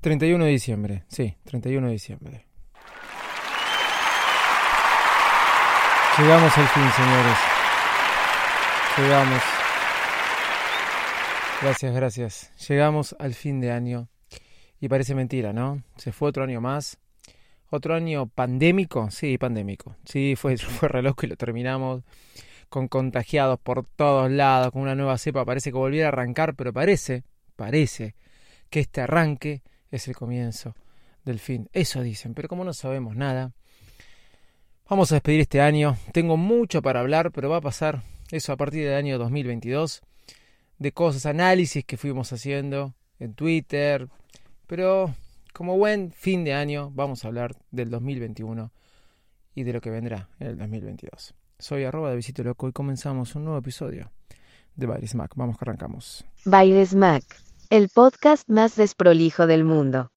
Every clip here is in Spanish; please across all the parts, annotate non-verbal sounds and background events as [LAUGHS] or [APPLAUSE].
31 de diciembre, sí, 31 de diciembre. Llegamos al fin, señores. Llegamos. Gracias, gracias. Llegamos al fin de año. Y parece mentira, ¿no? Se fue otro año más. Otro año pandémico. Sí, pandémico. Sí, fue, [LAUGHS] fue reloj y lo terminamos con contagiados por todos lados, con una nueva cepa. Parece que volviera a arrancar, pero parece, parece que este arranque es el comienzo del fin. Eso dicen, pero como no sabemos nada, vamos a despedir este año. Tengo mucho para hablar, pero va a pasar eso a partir del año 2022, de cosas, análisis que fuimos haciendo en Twitter, pero como buen fin de año vamos a hablar del 2021 y de lo que vendrá en el 2022. Soy arroba de Visito Loco y comenzamos un nuevo episodio de Bailes Mac. Vamos que arrancamos. Bailes Mac el podcast más desprolijo del mundo.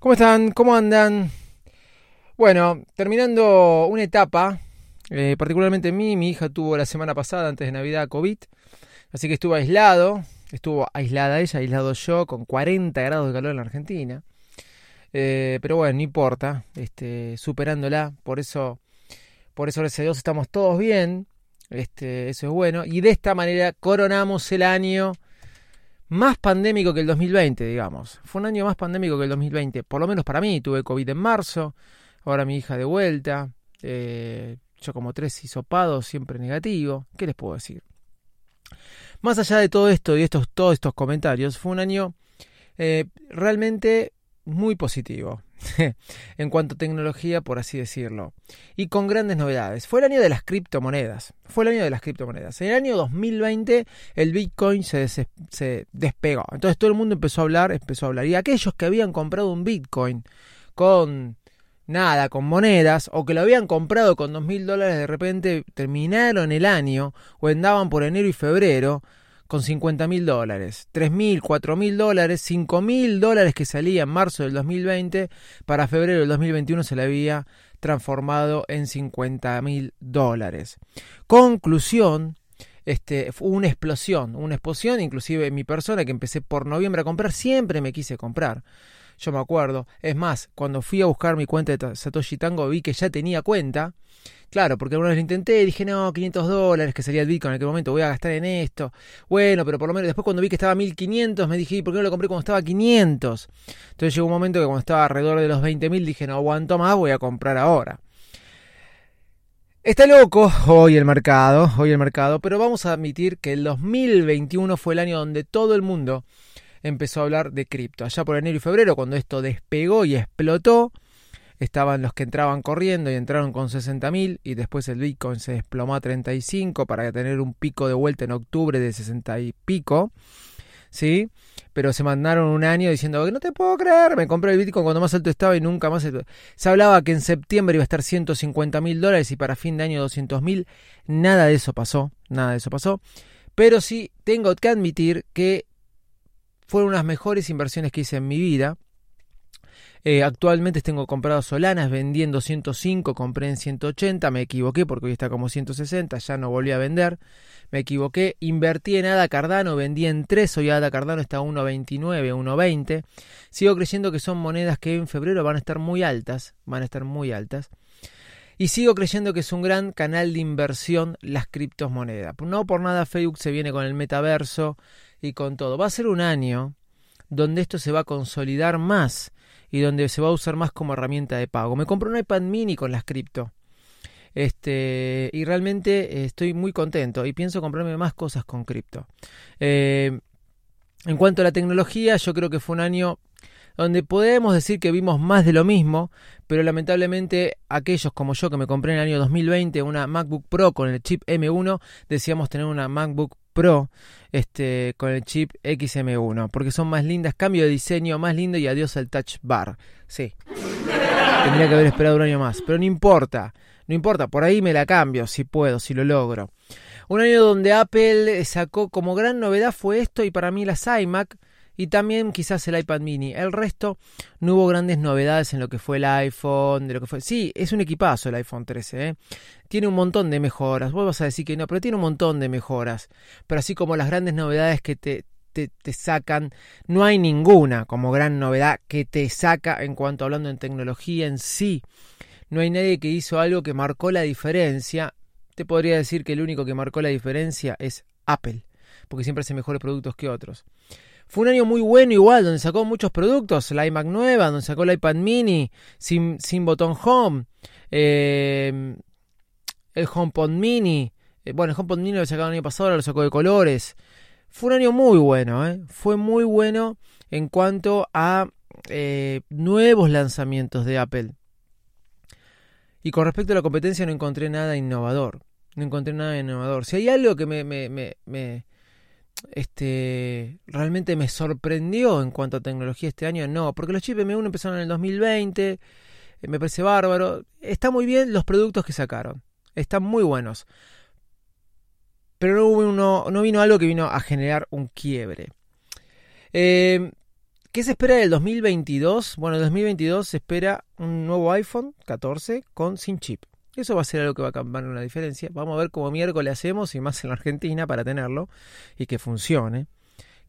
¿Cómo están? ¿Cómo andan? Bueno, terminando una etapa, eh, particularmente mí, mi hija tuvo la semana pasada, antes de Navidad, COVID. Así que estuvo aislado, estuvo aislada ella, aislado yo, con 40 grados de calor en la Argentina. Eh, pero bueno, no importa, este, superándola, por eso, por eso gracias a Dios estamos todos bien, este, eso es bueno, y de esta manera coronamos el año más pandémico que el 2020, digamos. Fue un año más pandémico que el 2020, por lo menos para mí, tuve COVID en marzo, ahora mi hija de vuelta, eh, yo como tres hisopados, siempre negativo, ¿qué les puedo decir? Más allá de todo esto y estos, todos estos comentarios, fue un año eh, realmente muy positivo [LAUGHS] en cuanto a tecnología, por así decirlo, y con grandes novedades. Fue el año de las criptomonedas. Fue el año de las criptomonedas. En el año 2020 el Bitcoin se, se despegó. Entonces todo el mundo empezó a hablar, empezó a hablar. Y aquellos que habían comprado un Bitcoin con nada con monedas o que lo habían comprado con dos mil dólares de repente terminaron el año o andaban por enero y febrero con 50 mil dólares, tres mil, cuatro mil dólares, cinco mil dólares que salía en marzo del 2020, para febrero del 2021 se le había transformado en 50 mil dólares. Conclusión, este, fue una explosión, una explosión, inclusive mi persona que empecé por noviembre a comprar, siempre me quise comprar yo me acuerdo. Es más, cuando fui a buscar mi cuenta de Satoshi Tango vi que ya tenía cuenta. Claro, porque alguna vez lo intenté y dije, no, 500 dólares, que sería el Bitcoin en aquel momento, voy a gastar en esto. Bueno, pero por lo menos después cuando vi que estaba 1500, me dije, ¿por qué no lo compré cuando estaba 500? Entonces llegó un momento que cuando estaba alrededor de los 20.000 dije, no aguanto más, voy a comprar ahora. Está loco hoy el mercado, hoy el mercado, pero vamos a admitir que el 2021 fue el año donde todo el mundo empezó a hablar de cripto. Allá por enero y febrero, cuando esto despegó y explotó, estaban los que entraban corriendo y entraron con 60.000 y después el Bitcoin se desplomó a 35 para tener un pico de vuelta en octubre de 60 y pico. ¿Sí? Pero se mandaron un año diciendo que no te puedo creer, me compré el Bitcoin cuando más alto estaba y nunca más. Se hablaba que en septiembre iba a estar 150 mil dólares y para fin de año 200 mil. Nada de eso pasó, nada de eso pasó. Pero sí tengo que admitir que fueron unas mejores inversiones que hice en mi vida. Eh, actualmente tengo comprado Solanas, vendí en 205, compré en 180, me equivoqué porque hoy está como 160, ya no volví a vender, me equivoqué, invertí en ADA Cardano, vendí en 3, hoy ADA Cardano está a 1.29, 1.20, sigo creyendo que son monedas que en febrero van a estar muy altas, van a estar muy altas. Y sigo creyendo que es un gran canal de inversión las criptomonedas. No por nada Facebook se viene con el metaverso, y con todo. Va a ser un año donde esto se va a consolidar más y donde se va a usar más como herramienta de pago. Me compré un iPad mini con las cripto. Este, y realmente estoy muy contento y pienso comprarme más cosas con cripto. Eh, en cuanto a la tecnología, yo creo que fue un año donde podemos decir que vimos más de lo mismo, pero lamentablemente aquellos como yo que me compré en el año 2020 una MacBook Pro con el chip M1, decíamos tener una MacBook Pro este, con el chip XM1, porque son más lindas, cambio de diseño, más lindo y adiós al touch bar. Sí. Tendría que haber esperado un año más, pero no importa, no importa, por ahí me la cambio si puedo, si lo logro. Un año donde Apple sacó como gran novedad fue esto y para mí las iMac y también quizás el iPad mini. El resto no hubo grandes novedades en lo que fue el iPhone, de lo que fue. Sí, es un equipazo el iPhone 13, ¿eh? Tiene un montón de mejoras. Vos vas a decir que no, pero tiene un montón de mejoras. Pero así como las grandes novedades que te, te, te, sacan, no hay ninguna como gran novedad que te saca en cuanto hablando en tecnología en sí. No hay nadie que hizo algo que marcó la diferencia. Te podría decir que el único que marcó la diferencia es Apple, porque siempre hace mejores productos que otros. Fue un año muy bueno igual, donde sacó muchos productos, la iMac nueva, donde sacó el iPad mini sin, sin botón home, eh, el HomePod mini, eh, bueno, el HomePod mini lo sacó el año pasado, ahora lo sacó de colores. Fue un año muy bueno, ¿eh? fue muy bueno en cuanto a eh, nuevos lanzamientos de Apple. Y con respecto a la competencia no encontré nada innovador. No encontré nada innovador. Si hay algo que me, me, me, me este, realmente me sorprendió en cuanto a tecnología este año, no, porque los chips M1 empezaron en el 2020, eh, me parece bárbaro, está muy bien los productos que sacaron, están muy buenos, pero no, vino algo que vino a generar un quiebre. Eh, ¿Qué se espera del 2022? Bueno, en el 2022 se espera un nuevo iPhone 14 con sin chip. Eso va a ser algo que va a cambiar una diferencia. Vamos a ver cómo miércoles hacemos y más en la Argentina para tenerlo y que funcione.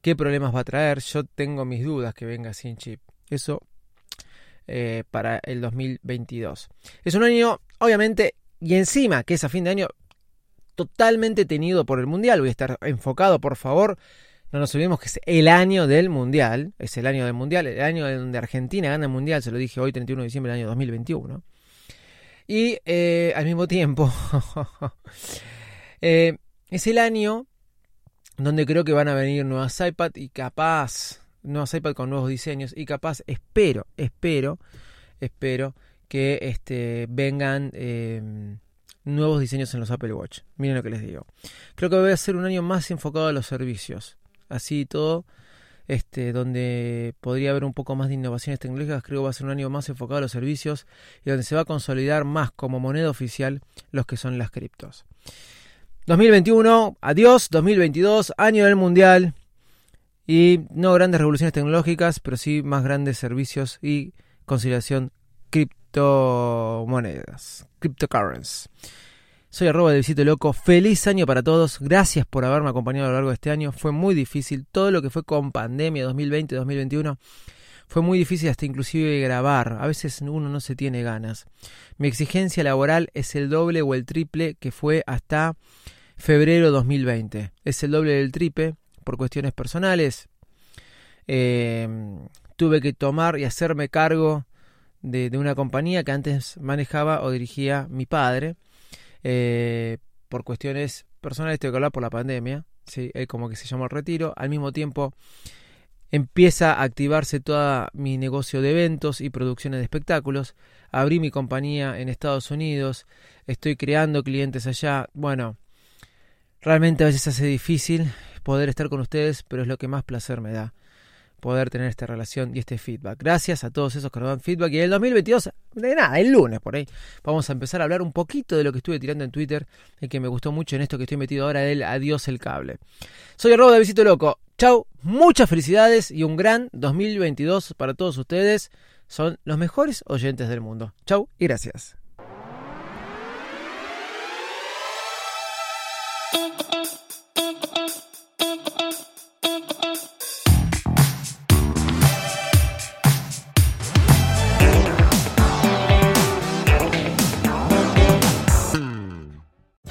¿Qué problemas va a traer? Yo tengo mis dudas que venga sin chip. Eso eh, para el 2022. Es un año, obviamente, y encima que es a fin de año totalmente tenido por el Mundial. Voy a estar enfocado, por favor. No nos olvidemos que es el año del Mundial. Es el año del Mundial, el año donde Argentina gana el Mundial. Se lo dije hoy, 31 de diciembre del año 2021. Y eh, al mismo tiempo, [LAUGHS] eh, es el año donde creo que van a venir nuevas iPad y capaz, nuevas iPad con nuevos diseños y capaz, espero, espero, espero que este, vengan eh, nuevos diseños en los Apple Watch. Miren lo que les digo. Creo que va a ser un año más enfocado a los servicios. Así todo este, donde podría haber un poco más de innovaciones tecnológicas, creo que va a ser un año más enfocado a los servicios y donde se va a consolidar más como moneda oficial los que son las criptos. 2021, adiós, 2022, año del mundial y no grandes revoluciones tecnológicas, pero sí más grandes servicios y conciliación criptomonedas, cryptocurrencies. Soy arroba de Visito Loco. Feliz año para todos. Gracias por haberme acompañado a lo largo de este año. Fue muy difícil. Todo lo que fue con pandemia 2020-2021 fue muy difícil hasta inclusive grabar. A veces uno no se tiene ganas. Mi exigencia laboral es el doble o el triple que fue hasta febrero 2020. Es el doble del triple por cuestiones personales. Eh, tuve que tomar y hacerme cargo de una compañía que antes manejaba o dirigía mi padre eh, por cuestiones personales, tengo que hablar por la pandemia, ¿sí? como que se llama el retiro, al mismo tiempo empieza a activarse todo mi negocio de eventos y producciones de espectáculos, abrí mi compañía en Estados Unidos, estoy creando clientes allá, bueno, realmente a veces hace difícil poder estar con ustedes, pero es lo que más placer me da poder tener esta relación y este feedback. Gracias a todos esos que nos dan feedback. Y en el 2022, de nada, el lunes por ahí, vamos a empezar a hablar un poquito de lo que estuve tirando en Twitter y que me gustó mucho en esto que estoy metido ahora del Adiós el cable. Soy arroba de Visito Loco. Chau, muchas felicidades y un gran 2022 para todos ustedes. Son los mejores oyentes del mundo. Chau y gracias.